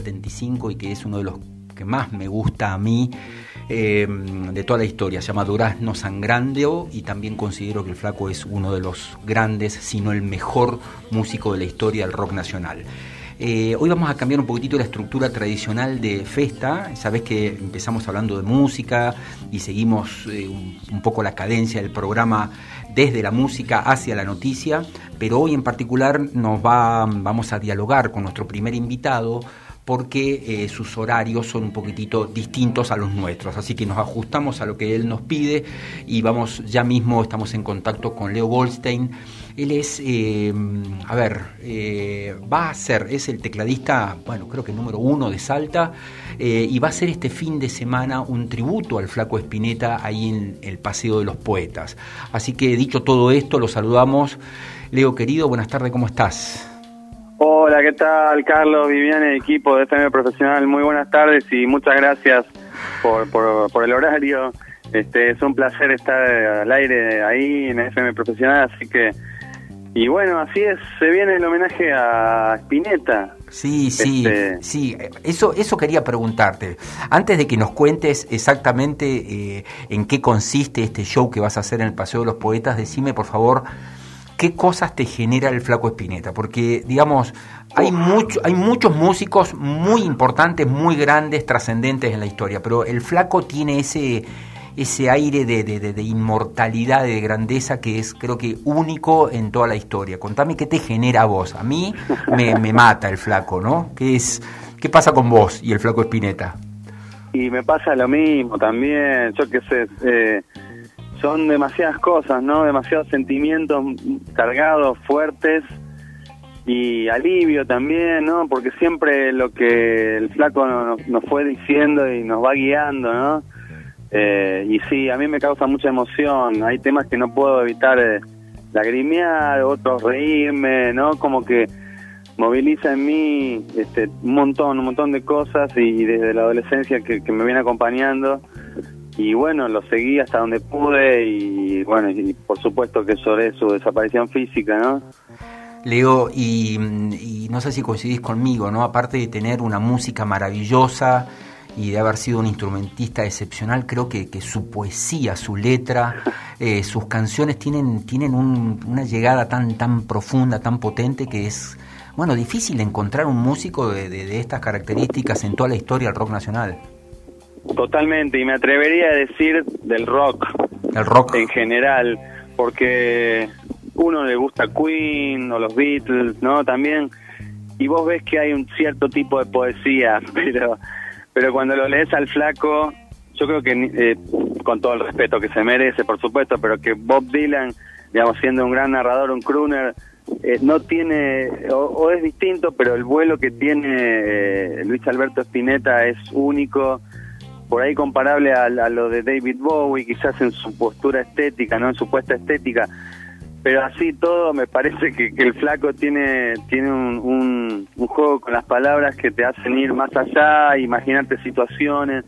1975 y que es uno de los que más me gusta a mí eh, de toda la historia. Se llama Durazno Sangrandeo y también considero que el Flaco es uno de los grandes, si no el mejor músico de la historia del rock nacional. Eh, hoy vamos a cambiar un poquitito la estructura tradicional de Festa. Sabes que empezamos hablando de música y seguimos eh, un, poco la cadencia del programa desde la música hacia la noticia, pero hoy en particular nos va, vamos a dialogar con nuestro primer invitado porque eh, sus horarios son un poquitito distintos a los nuestros. Así que nos ajustamos a lo que él nos pide y vamos, ya mismo estamos en contacto con Leo Goldstein. Él es, eh, a ver, eh, va a ser, es el tecladista, bueno, creo que número uno de Salta, y va a ser este fin de semana un tributo al Flaco Espineta ahí en el Paseo de los Poetas. Así que dicho todo esto, lo saludamos. Leo querido, buenas tardes, ¿cómo estás? Hola, ¿qué tal, Carlos, Viviane, equipo de FM Profesional? Muy buenas tardes y muchas gracias por, por, el horario. Este, es un placer estar al aire ahí en FM Profesional, así que... Y bueno, así es, se viene el homenaje a Spinetta. Sí, sí, este, sí. Eso, eso quería preguntarte. Antes de que nos cuentes exactamente eh, en qué consiste este show que vas a hacer en el Paseo de los Poetas, decime por favor qué cosas te genera el Flaco Espineta, porque digamos, hay, mucho, hay muchos músicos muy importantes, muy grandes, trascendentes en la historia, pero el Flaco tiene ese, ese aire de, de, inmortalidad, de grandeza que es creo que único en toda la historia. Contame qué te genera a vos. A mí me, me mata el Flaco, ¿no? ¿Qué, es, ¿Qué pasa con vos y el Flaco Espineta? Y me pasa lo mismo también, yo qué sé... Eh son demasiadas cosas, ¿no? Demasiados sentimientos cargados, fuertes y alivio también, ¿no? Porque siempre lo que el flaco nos, fue diciendo y nos va guiando, ¿no? Eh, y sí, a mí me causa mucha emoción. Hay temas que no puedo evitar eh, lagrimear, otros reírme, ¿no? Como que moviliza en mí este, un montón, un montón de cosas y, desde la adolescencia que, que me viene acompañando y bueno, lo seguí hasta donde pude y bueno, y por supuesto que lloré su desaparición física, ¿no? Leo, y, no sé si coincidís conmigo, ¿no? Aparte de tener una música maravillosa y de haber sido un instrumentista excepcional, creo que, que su poesía, su letra, eh, sus canciones tienen, tienen una llegada tan, tan profunda, tan potente que es, bueno, difícil encontrar un músico de, de estas características en toda la historia del rock nacional. Totalmente, y me atrevería a decir del rock. El rock. En general, porque uno le gusta Queen o los Beatles, ¿no? También, y vos ves que hay un cierto tipo de poesía, pero, pero cuando lo lees al flaco, yo creo que, eh, con todo el respeto que se merece, por supuesto, pero que Bob Dylan, digamos, siendo un gran narrador, un crooner, eh, no tiene, o, es distinto, pero el vuelo que tiene eh, Luis Alberto Spinetta es único por ahí comparable a, lo de David Bowie, quizás en su postura estética, no en su puesta estética, pero así todo me parece que, el flaco tiene tiene un, un, juego con las palabras que te hacen ir más allá, imaginarte situaciones.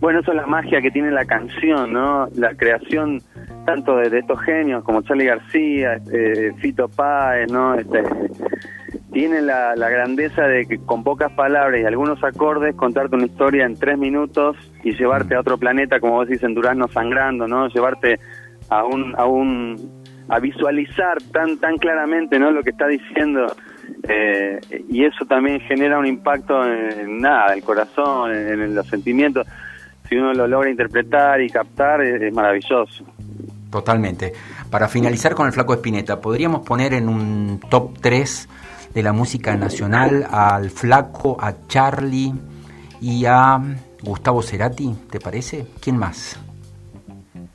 Bueno, eso es la magia que tiene la canción, ¿no? La creación tanto de, estos genios como Charlie García, este, Fito Páez, ¿no? Este, tiene la, grandeza de que con pocas palabras y algunos acordes contarte una historia en tres minutos y llevarte a otro planeta, como vos dices, en Durazno sangrando, ¿no? Llevarte a un, a un, a visualizar tan, tan claramente, ¿no? Lo que está diciendo. Eh, y eso también genera un impacto en, nada, el corazón, en, los sentimientos. Si uno lo logra interpretar y captar, es, maravilloso. Totalmente. Para finalizar con el Flaco Espineta, ¿podríamos poner en un top 3 de la música nacional al Flaco, a Charlie y a Gustavo Cerati, ¿te parece? ¿Quién más?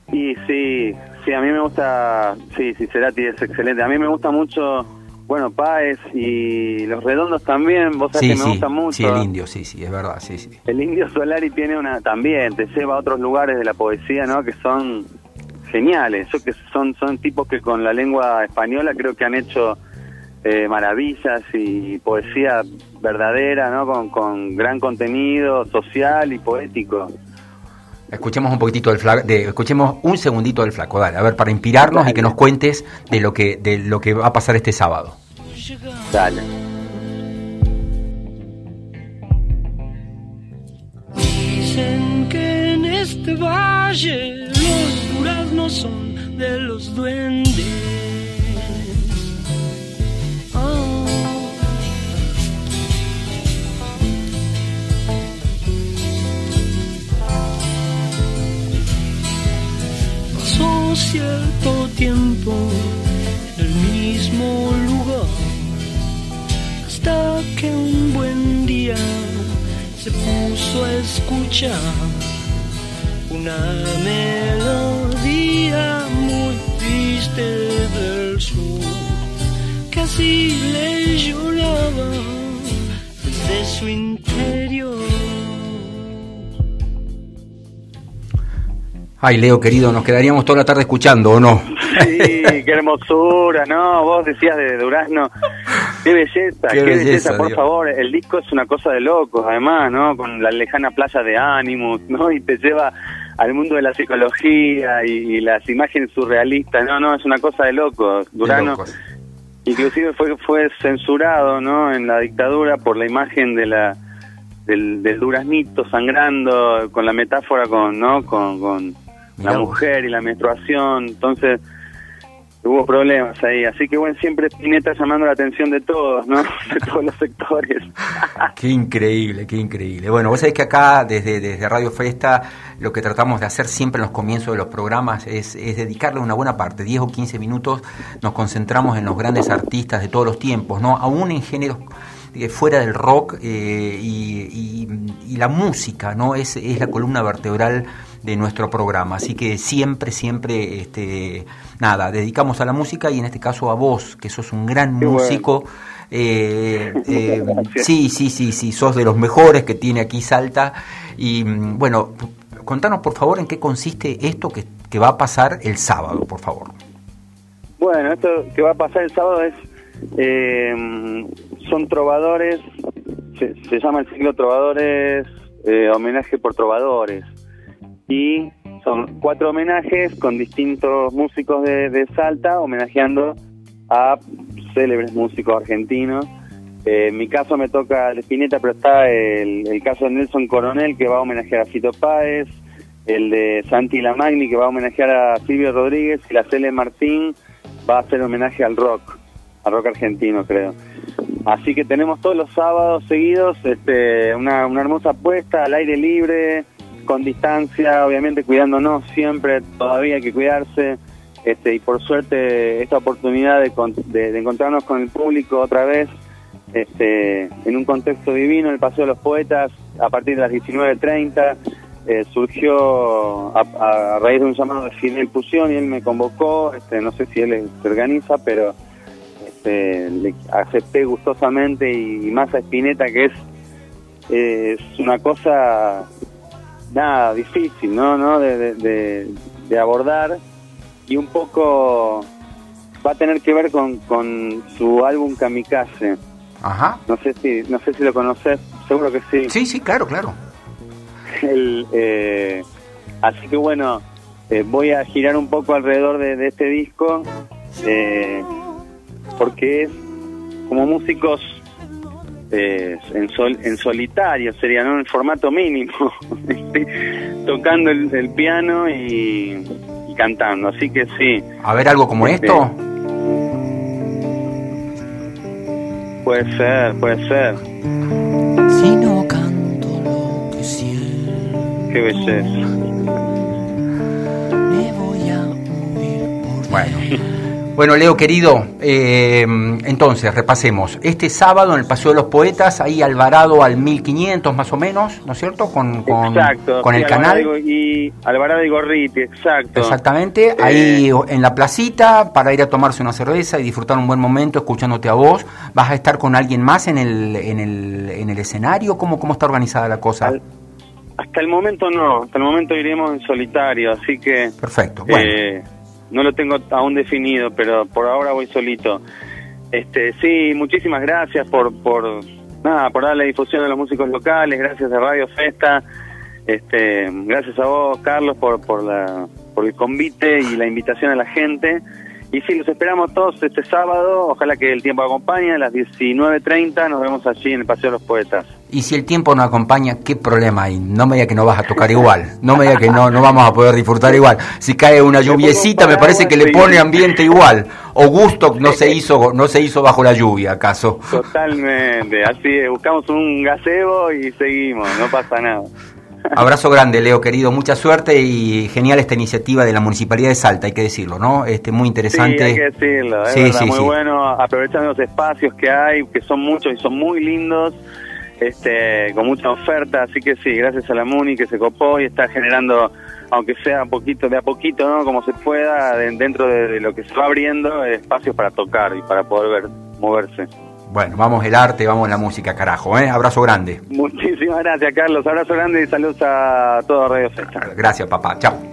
Y sí, sí, a mí me gusta, sí, sí, Cerati es excelente. A mí me gusta mucho, bueno, Páez y Los Redondos también, vos sabés que me gusta mucho. Sí, el indio, sí, sí, es verdad, sí, sí. El indio Solari tiene una, también, te lleva a otros lugares de la poesía, ¿no? Que son geniales, yo que son, son tipos que con la lengua española creo que han hecho eh, maravillas y poesía verdadera, ¿no? Con, con, gran contenido social y poético. Escuchemos un poquitito del flaco, escuchemos un segundito del flaco, dale, a ver, para inspirarnos y que nos cuentes de lo que, de lo que va a pasar este sábado. Dale. Dicen que en este valle los duraznos son de los duendes que un buen día se puso a escuchar una melodía muy triste del sur que así le lloraba desde su interior. Ay, Leo, querido, nos quedaríamos toda la tarde escuchando, ¿o no? Sí, qué hermosura, ¿no? Vos decías de Durazno. Qué belleza, Qué qué, belleza, belleza, por favor. El disco es una cosa de locos, además, ¿no? Con la lejana playa de Animus, ¿no? Y te lleva al mundo de la psicología y, y las imágenes surrealistas. No, no, es una cosa de locos. De Durano, locos. inclusive fue fue censurado, ¿no? En la dictadura por la imagen de la del, del duraznito sangrando con la metáfora con, ¿no? Con, con Mirá la vos. mujer y la menstruación. Entonces hubo problemas ahí. Así que bueno, siempre Spinetta llamando la atención de todos, ¿no? De todos los sectores. Qué increíble, qué increíble. Bueno, vos sabés que acá desde, desde Radio Festa lo que tratamos de hacer siempre en los comienzos de los programas es, es dedicarle una buena parte, 10 o 15 minutos, nos concentramos en los grandes artistas de todos los tiempos, ¿no? Aún en géneros eh, fuera del rock eh, y, y- y la música, ¿no? Es, es la columna vertebral de nuestro programa. Así que siempre, siempre, este, nada, dedicamos a la música y en este caso a vos, que sos un gran Qué bueno. músico. Eh, eh, sí, sí, sí, sí, sos de los mejores que tiene aquí Salta. Y mm, bueno, contanos por favor en qué consiste esto que, que va a pasar el sábado, por favor. Bueno, esto que va a pasar el sábado es. eh, son trovadores. Se, se llama el ciclo Trovadores, eh, homenaje por trovadores. Y son cuatro homenajes con distintos músicos de, de Salta, homenajeando a célebres músicos argentinos. Eh, en mi caso me toca el Spinetta, pero está el, el caso de Nelson Coronel, que va a homenajear a Fito Páez, el de Santi Lamagni, que va a homenajear a Silvio Rodríguez, y la Cele Martín va a hacer homenaje al rock, al rock argentino, creo. Así que tenemos todos los sábados seguidos este, una, una hermosa apuesta al aire libre, con distancia, obviamente cuidándonos siempre, todavía hay que cuidarse. Este, y por suerte esta oportunidad de, de- de encontrarnos con el público otra vez este, en un contexto divino, el Paseo de los Poetas, a partir de las 19.30, eh, surgió a, raíz de un llamado de Fidel Pusión y él me convocó, este, no sé si él se organiza, pero este, le acepté gustosamente y, y más a Spinetta que es, eh, es una cosa nada difícil, ¿no? ¿no? De, de- de- de abordar y un poco va a tener que ver con, con su álbum Kamikaze. Ajá. No sé si no sé si lo conoces, seguro que sí. Sí, sí, claro, claro. El, eh, así que bueno, eh, voy a girar un poco alrededor de, de este disco, eh, porque es como músicos eh, en, sol, en solitario, sería, ¿no? En formato mínimo, tocando el, el piano y, y cantando. Así que sí, A ver, algo como Este, esto. puede ser, puede ser. Si no canto lo que siento, Qué belleza. me voy a morir por Bueno. Bueno, Leo querido, eh, entonces repasemos. Este sábado en el Paseo de los Poetas, ahí Alvarado al 1500 más o menos, ¿no es cierto? Con, con, exacto. con sí, el Alvarado canal. Y Alvarado y Gorriti, exacto. Exactamente, ahí en la placita para ir a tomarse una cerveza y disfrutar un buen momento escuchándote a vos. ¿Vas a estar con alguien más en el, en el, en el escenario? ¿Cómo, ¿Cómo está organizada la cosa? Al- Hasta el momento no, hasta el momento iremos en solitario, así que Perfecto, bueno. eh, no lo tengo aún definido, pero por ahora voy solito. Este, sí, muchísimas gracias por por nada, por darle difusión a los músicos locales, gracias a Radio Festa, este, gracias a vos, Carlos, por por la por el convite y la invitación a la gente y sí, los esperamos todos este sábado. Ojalá que el tiempo acompañe. A las 19.30 nos vemos allí en el Paseo de los Poetas. Y si el tiempo no acompaña, ¿qué problema hay? No me diga que no vas a tocar igual. No me diga que no, no vamos a poder disfrutar igual. Si cae una lluviecita, me parece que le pone ambiente igual. O gusto no se hizo, no se hizo bajo la lluvia, ¿acaso? Totalmente. Así es. Buscamos un gazebo y seguimos. No pasa nada. Abrazo grande, Leo, querido. Mucha suerte y genial esta iniciativa de la Municipalidad de Salta, hay que decirlo, ¿no? Este, muy interesante. Sí, hay que decirlo. Es verdad, muy bueno. Aprovechando los espacios que hay, que son muchos y son muy lindos. Este, con mucha oferta, así que sí, gracias a la MUNI que se copó y está generando, aunque sea un poquito de a poquito, ¿no? Como se pueda, dentro de, lo que se va abriendo, espacios para tocar y para poder ver, moverse. Bueno, vamos el arte, vamos la música, carajo. ¿eh? Abrazo grande. Muchísimas gracias, Carlos. Abrazo grande y saludos a todo Radio Festa. Gracias, papá. Chao.